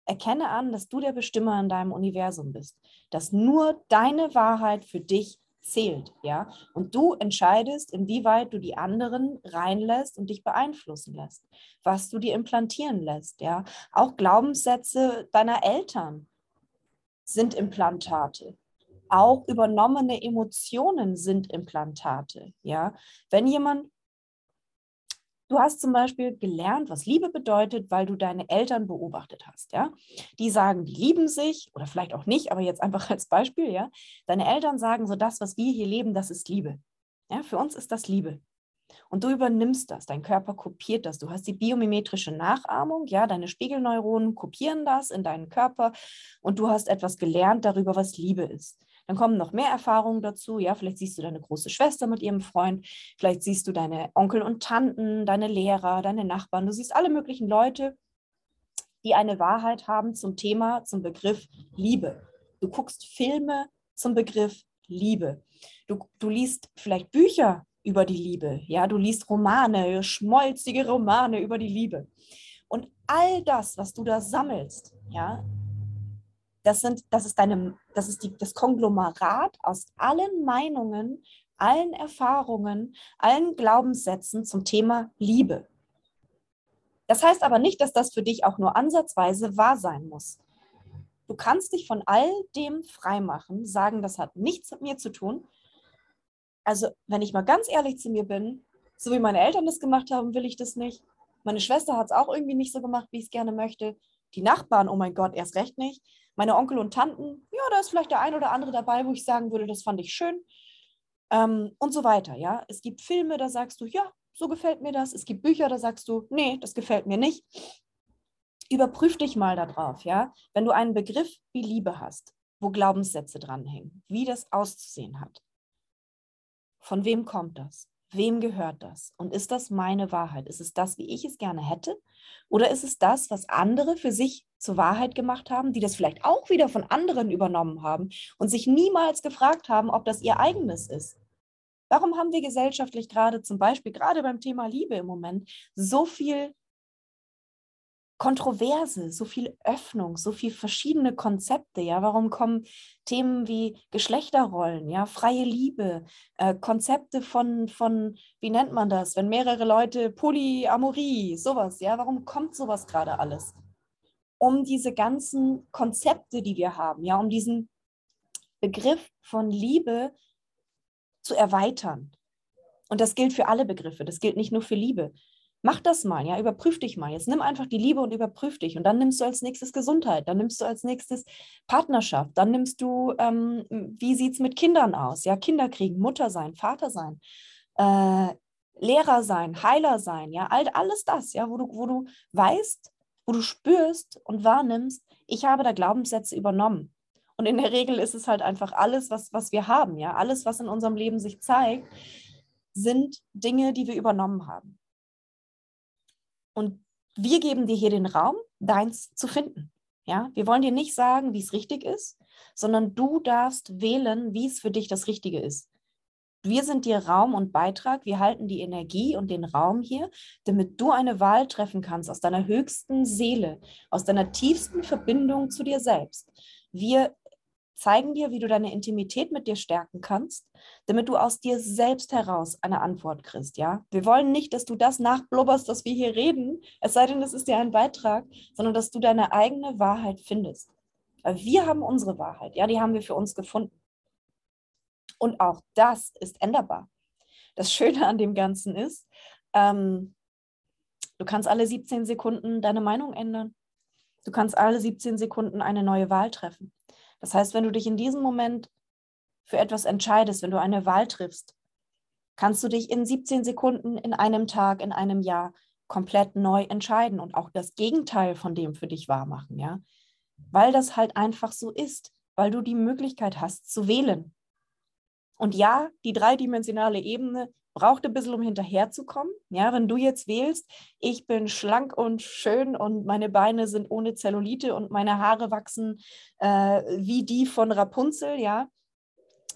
Erkenne an, dass du der Bestimmer in deinem Universum bist, dass nur deine Wahrheit für dich zählt, ja? Und du entscheidest, inwieweit du die anderen reinlässt und dich beeinflussen lässt, was du dir implantieren lässt, ja? Auch Glaubenssätze deiner Eltern sind Implantate. Auch übernommene Emotionen sind Implantate, ja? Wenn jemand Du hast zum Beispiel gelernt, was Liebe bedeutet, weil du deine Eltern beobachtet hast, ja. Die sagen, die lieben sich oder vielleicht auch nicht, aber jetzt einfach als Beispiel, ja. Deine Eltern sagen so, das, was wir hier leben, das ist Liebe. Ja, für uns ist das Liebe. Und du übernimmst das, dein Körper kopiert das. Du hast die biomimetrische Nachahmung, ja, deine Spiegelneuronen kopieren das in deinen Körper und du hast etwas gelernt darüber, was Liebe ist. Dann kommen noch mehr Erfahrungen dazu. Ja, vielleicht siehst du deine große Schwester mit ihrem Freund, vielleicht siehst du deine Onkel und Tanten, deine Lehrer, deine Nachbarn. Du siehst alle möglichen Leute, die eine Wahrheit haben zum Thema, zum Begriff Liebe. Du guckst Filme zum Begriff Liebe. Du, du liest vielleicht Bücher über die Liebe. Ja, du liest Romane, schmolzige Romane über die Liebe. Und all das, was du da sammelst, ja, das, sind, das ist, deine, das, ist die, das Konglomerat aus allen Meinungen, allen Erfahrungen, allen Glaubenssätzen zum Thema Liebe. Das heißt aber nicht, dass das für dich auch nur ansatzweise wahr sein muss. Du kannst dich von all dem freimachen, sagen, das hat nichts mit mir zu tun. Also, wenn ich mal ganz ehrlich zu mir bin, so wie meine Eltern das gemacht haben, will ich das nicht. Meine Schwester hat es auch irgendwie nicht so gemacht, wie ich es gerne möchte. Die Nachbarn, oh mein Gott, erst recht nicht. Meine Onkel und Tanten, ja, da ist vielleicht der ein oder andere dabei, wo ich sagen würde, das fand ich schön. Ähm, und so weiter, ja. Es gibt Filme, da sagst du, ja, so gefällt mir das. Es gibt Bücher, da sagst du, nee, das gefällt mir nicht. Überprüf dich mal darauf, ja. Wenn du einen Begriff wie Liebe hast, wo Glaubenssätze dranhängen, wie das auszusehen hat. Von wem kommt das? Wem gehört das? Und ist das meine Wahrheit? Ist es das, wie ich es gerne hätte? Oder ist es das, was andere für sich zur Wahrheit gemacht haben, die das vielleicht auch wieder von anderen übernommen haben und sich niemals gefragt haben, ob das ihr eigenes ist? Warum haben wir gesellschaftlich gerade zum Beispiel, gerade beim Thema Liebe im Moment, so viel Kontroverse, so viel Öffnung, so viel verschiedene Konzepte. Ja, warum kommen Themen wie Geschlechterrollen, ja, freie Liebe, äh, Konzepte von, von, wie nennt man das, wenn mehrere Leute Polyamorie, sowas, ja, warum kommt sowas gerade alles? Um diese ganzen Konzepte, die wir haben, ja, um diesen Begriff von Liebe zu erweitern. Und das gilt für alle Begriffe, das gilt nicht nur für Liebe. Mach das mal, ja, überprüf dich mal. Jetzt nimm einfach die Liebe und überprüf dich. Und dann nimmst du als nächstes Gesundheit, dann nimmst du als nächstes Partnerschaft, dann nimmst du, ähm, wie sieht es mit Kindern aus? Ja, Kinder kriegen, Mutter sein, Vater sein, äh, Lehrer sein, Heiler sein, ja, all, alles das, ja, wo du, wo du weißt, wo du spürst und wahrnimmst, ich habe da Glaubenssätze übernommen. Und in der Regel ist es halt einfach alles, was, was wir haben, ja, alles, was in unserem Leben sich zeigt, sind Dinge, die wir übernommen haben. Und wir geben dir hier den Raum, deins zu finden. Ja, wir wollen dir nicht sagen, wie es richtig ist, sondern du darfst wählen, wie es für dich das Richtige ist. Wir sind dir Raum und Beitrag. Wir halten die Energie und den Raum hier, damit du eine Wahl treffen kannst aus deiner höchsten Seele, aus deiner tiefsten Verbindung zu dir selbst. Wir zeigen dir, wie du deine Intimität mit dir stärken kannst, damit du aus dir selbst heraus eine Antwort kriegst, ja? Wir wollen nicht, dass du das nachblubberst, dass wir hier reden, es sei denn, es ist dir ein Beitrag, sondern dass du deine eigene Wahrheit findest. Weil wir haben unsere Wahrheit, ja, die haben wir für uns gefunden. Und auch das ist änderbar. Das Schöne an dem Ganzen ist, ähm, du kannst alle 17 Sekunden deine Meinung ändern. Du kannst alle 17 Sekunden eine neue Wahl treffen. Das heißt, wenn du dich in diesem Moment für etwas entscheidest, wenn du eine Wahl triffst, kannst du dich in 17 Sekunden, in einem Tag, in einem Jahr komplett neu entscheiden und auch das Gegenteil von dem für dich wahr machen, ja? Weil das halt einfach so ist, weil du die Möglichkeit hast zu wählen. Und ja, die dreidimensionale Ebene braucht ein bisschen, um hinterherzukommen. Ja, wenn du jetzt wählst, ich bin schlank und schön und meine Beine sind ohne Zellulite und meine Haare wachsen äh, wie die von Rapunzel, ja,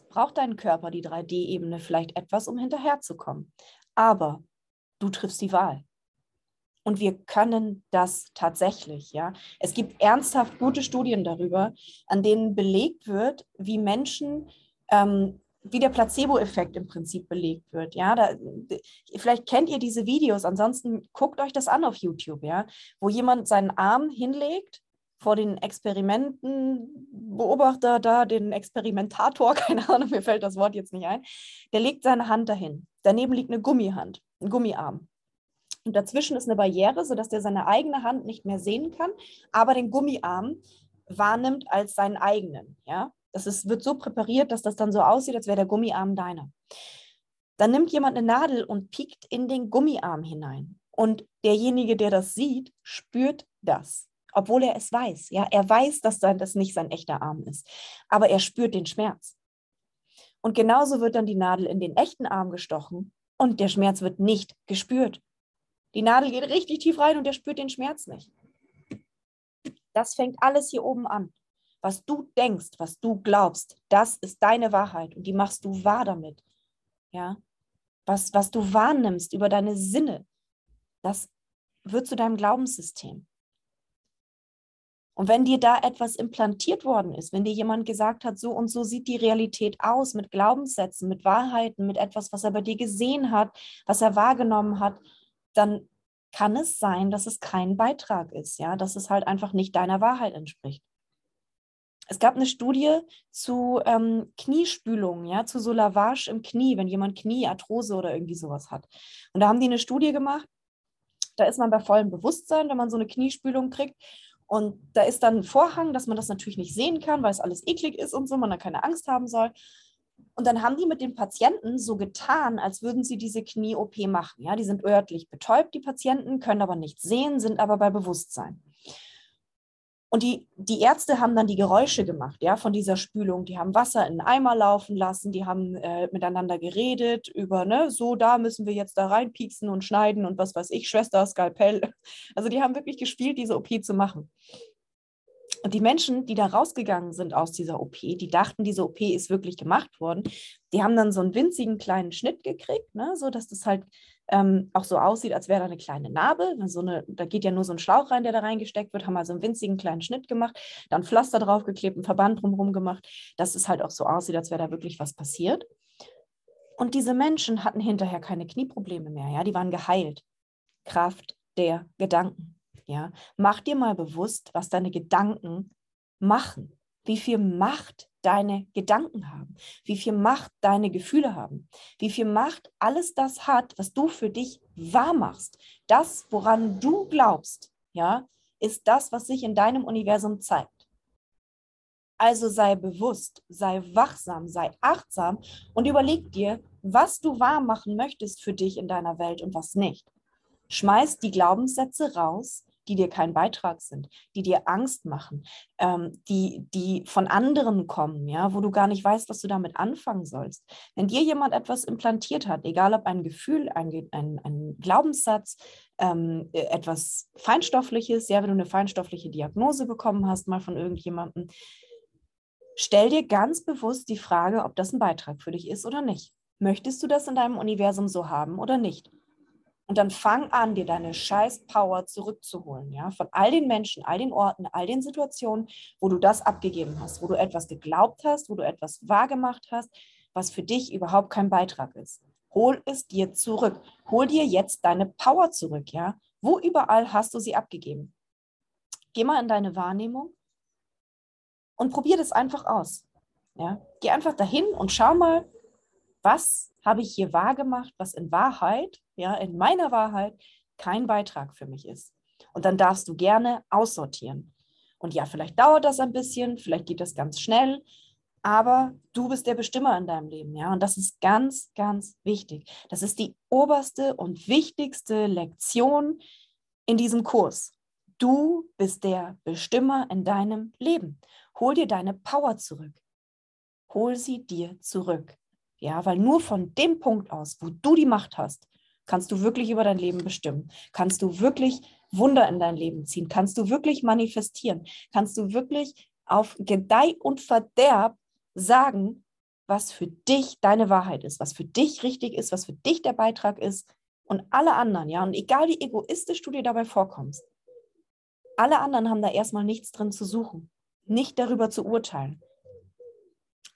braucht dein Körper die 3D-Ebene vielleicht etwas, um hinterherzukommen. Aber du triffst die Wahl. Und wir können das tatsächlich, ja. Es gibt ernsthaft gute Studien darüber, an denen belegt wird, wie Menschen ähm, wie der Placebo-Effekt im Prinzip belegt wird. Ja, da, vielleicht kennt ihr diese Videos, ansonsten guckt euch das an auf YouTube, ja, wo jemand seinen Arm hinlegt vor den Experimentenbeobachter da, den Experimentator, keine Ahnung, mir fällt das Wort jetzt nicht ein, der legt seine Hand dahin. Daneben liegt eine Gummihand, ein Gummiarm. Und dazwischen ist eine Barriere, sodass der seine eigene Hand nicht mehr sehen kann, aber den Gummiarm wahrnimmt als seinen eigenen. Ja? Das ist, wird so präpariert, dass das dann so aussieht, als wäre der Gummiarm deiner. Dann nimmt jemand eine Nadel und piekt in den Gummiarm hinein. Und derjenige, der das sieht, spürt das, obwohl er es weiß. Ja, er weiß, dass das nicht sein echter Arm ist, aber er spürt den Schmerz. Und genauso wird dann die Nadel in den echten Arm gestochen und der Schmerz wird nicht gespürt. Die Nadel geht richtig tief rein und er spürt den Schmerz nicht. Das fängt alles hier oben an. Was du denkst, was du glaubst, das ist deine Wahrheit und die machst du wahr damit. Ja? Was, was du wahrnimmst über deine Sinne, das wird zu deinem Glaubenssystem. Und wenn dir da etwas implantiert worden ist, wenn dir jemand gesagt hat, so und so sieht die Realität aus, mit Glaubenssätzen, mit Wahrheiten, mit etwas, was er bei dir gesehen hat, was er wahrgenommen hat, dann kann es sein, dass es kein Beitrag ist, ja, dass es halt einfach nicht deiner Wahrheit entspricht. Es gab eine Studie zu ähm, Kniespülung, ja, zu so Lavage im Knie, wenn jemand Kniearthrose oder irgendwie sowas hat. Und da haben die eine Studie gemacht. Da ist man bei vollem Bewusstsein, wenn man so eine Kniespülung kriegt. Und da ist dann ein Vorhang, dass man das natürlich nicht sehen kann, weil es alles eklig ist und so, man da keine Angst haben soll. Und dann haben die mit den Patienten so getan, als würden sie diese Knie-OP machen. Ja, die sind örtlich betäubt, die Patienten, können aber nichts sehen, sind aber bei Bewusstsein. Und die, die Ärzte haben dann die Geräusche gemacht, ja, von dieser Spülung. Die haben Wasser in einen Eimer laufen lassen, die haben äh, miteinander geredet über, ne, so, da müssen wir jetzt da reinpieksen und schneiden und was weiß ich, Schwester, Skalpell. Also die haben wirklich gespielt, diese OP zu machen. Und die Menschen, die da rausgegangen sind aus dieser OP, die dachten, diese OP ist wirklich gemacht worden, die haben dann so einen winzigen kleinen Schnitt gekriegt, ne, so dass das halt ähm, auch so aussieht, als wäre da eine kleine Narbe. So eine, da geht ja nur so ein Schlauch rein, der da reingesteckt wird, haben also einen winzigen kleinen Schnitt gemacht, dann Pflaster draufgeklebt, einen Verband drumherum gemacht, dass es halt auch so aussieht, als wäre da wirklich was passiert. Und diese Menschen hatten hinterher keine Knieprobleme mehr, ja, die waren geheilt. Kraft der Gedanken. Ja, mach dir mal bewusst, was deine Gedanken machen wie viel Macht deine Gedanken haben, wie viel Macht deine Gefühle haben, wie viel Macht alles das hat, was du für dich wahr machst. Das, woran du glaubst, ja, ist das, was sich in deinem Universum zeigt. Also sei bewusst, sei wachsam, sei achtsam und überleg dir, was du wahr machen möchtest für dich in deiner Welt und was nicht. Schmeiß die Glaubenssätze raus, die dir kein Beitrag sind, die dir Angst machen, ähm, die, die von anderen kommen, ja, wo du gar nicht weißt, was du damit anfangen sollst. Wenn dir jemand etwas implantiert hat, egal ob ein Gefühl, ein, ein, ein Glaubenssatz, ähm, äh, etwas Feinstoffliches, ja, wenn du eine feinstoffliche Diagnose bekommen hast, mal von irgendjemandem, stell dir ganz bewusst die Frage, ob das ein Beitrag für dich ist oder nicht. Möchtest du das in deinem Universum so haben oder nicht? Und dann fang an, dir deine scheiß Power zurückzuholen, ja, von all den Menschen, all den Orten, all den Situationen, wo du das abgegeben hast, wo du etwas geglaubt hast, wo du etwas wahrgemacht hast, was für dich überhaupt kein Beitrag ist. Hol es dir zurück. Hol dir jetzt deine Power zurück, ja. Wo überall hast du sie abgegeben? Geh mal in deine Wahrnehmung und probier das einfach aus. Ja? Geh einfach dahin und schau mal, was habe ich hier wahrgemacht, was in Wahrheit, ja, in meiner Wahrheit kein Beitrag für mich ist. Und dann darfst du gerne aussortieren. Und ja, vielleicht dauert das ein bisschen, vielleicht geht das ganz schnell, aber du bist der Bestimmer in deinem Leben, ja, und das ist ganz, ganz wichtig. Das ist die oberste und wichtigste Lektion in diesem Kurs. Du bist der Bestimmer in deinem Leben. Hol dir deine Power zurück. Hol sie dir zurück. Ja, weil nur von dem Punkt aus, wo du die Macht hast, kannst du wirklich über dein Leben bestimmen. Kannst du wirklich Wunder in dein Leben ziehen. Kannst du wirklich manifestieren. Kannst du wirklich auf Gedeih und Verderb sagen, was für dich deine Wahrheit ist, was für dich richtig ist, was für dich der Beitrag ist und alle anderen, ja, und egal wie egoistisch du dir dabei vorkommst, alle anderen haben da erstmal nichts drin zu suchen, nicht darüber zu urteilen.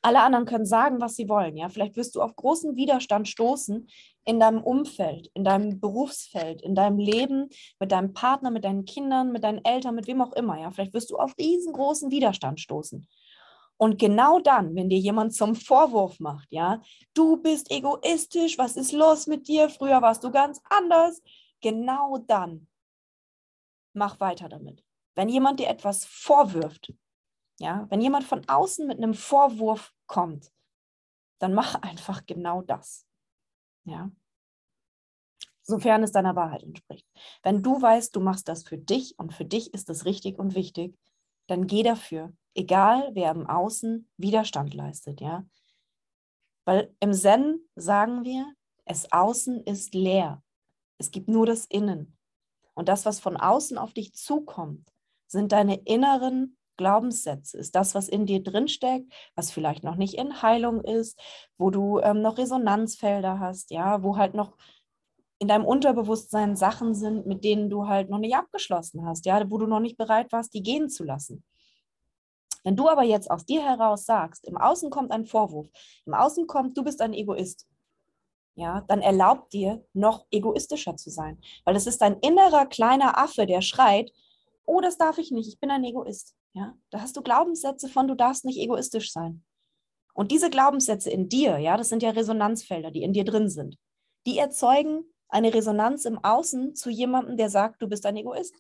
Alle anderen können sagen, was sie wollen. Ja, vielleicht wirst du auf großen Widerstand stoßen in deinem Umfeld, in deinem Berufsfeld, in deinem Leben, mit deinem Partner, mit deinen Kindern, mit deinen Eltern, mit wem auch immer. Ja, vielleicht wirst du auf riesengroßen Widerstand stoßen. Und genau dann, wenn dir jemand zum Vorwurf macht, ja, du bist egoistisch, was ist los mit dir? Früher warst du ganz anders. Genau dann mach weiter damit. Wenn jemand dir etwas vorwirft, ja, wenn jemand von außen mit einem Vorwurf kommt, dann mach einfach genau das. Ja. Sofern es deiner Wahrheit entspricht. Wenn du weißt, du machst das für dich und für dich ist das richtig und wichtig, dann geh dafür, egal wer im Außen Widerstand leistet, ja. Weil im Zen sagen wir, es außen ist leer. Es gibt nur das Innen. Und das, was von außen auf dich zukommt, sind deine inneren Glaubenssätze, ist das, was in dir drinsteckt, was vielleicht noch nicht in Heilung ist, wo du ähm, noch Resonanzfelder hast, ja, wo halt noch in deinem Unterbewusstsein Sachen sind, mit denen du halt noch nicht abgeschlossen hast, ja, wo du noch nicht bereit warst, die gehen zu lassen. Wenn du aber jetzt aus dir heraus sagst, im Außen kommt ein Vorwurf, im Außen kommt, du bist ein Egoist, ja, dann erlaubt dir, noch egoistischer zu sein. Weil es ist ein innerer kleiner Affe, der schreit, oh, das darf ich nicht, ich bin ein Egoist. Ja, da hast du Glaubenssätze von, du darfst nicht egoistisch sein. Und diese Glaubenssätze in dir, ja, das sind ja Resonanzfelder, die in dir drin sind. Die erzeugen eine Resonanz im Außen zu jemandem, der sagt, du bist ein Egoist.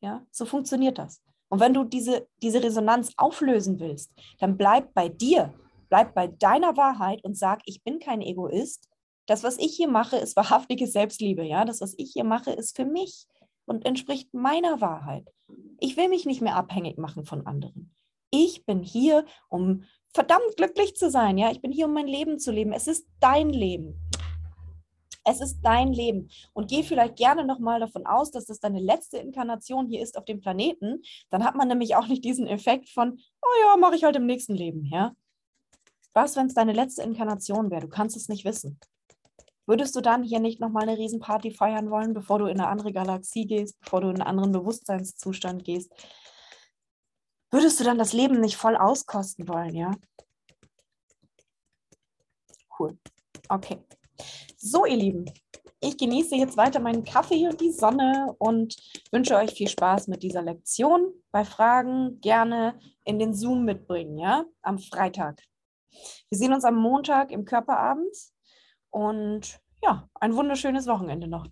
Ja, so funktioniert das. Und wenn du diese, diese Resonanz auflösen willst, dann bleib bei dir, bleib bei deiner Wahrheit und sag, ich bin kein Egoist. Das, was ich hier mache, ist wahrhaftige Selbstliebe. Ja, das, was ich hier mache, ist für mich und entspricht meiner Wahrheit. Ich will mich nicht mehr abhängig machen von anderen. Ich bin hier, um verdammt glücklich zu sein. Ja, ich bin hier, um mein Leben zu leben. Es ist dein Leben. Es ist dein Leben. Und geh vielleicht gerne nochmal davon aus, dass das deine letzte Inkarnation hier ist auf dem Planeten. Dann hat man nämlich auch nicht diesen Effekt von, oh ja, mache ich halt im nächsten Leben. Ja? Was, wenn es deine letzte Inkarnation wäre? Du kannst es nicht wissen. Würdest du dann hier nicht nochmal eine Riesenparty feiern wollen, bevor du in eine andere Galaxie gehst, bevor du in einen anderen Bewusstseinszustand gehst? Würdest du dann das Leben nicht voll auskosten wollen, ja? Cool. Okay. So, ihr Lieben, ich genieße jetzt weiter meinen Kaffee und die Sonne und wünsche euch viel Spaß mit dieser Lektion. Bei Fragen gerne in den Zoom mitbringen, ja, am Freitag. Wir sehen uns am Montag im Körperabend und ja, ein wunderschönes Wochenende noch.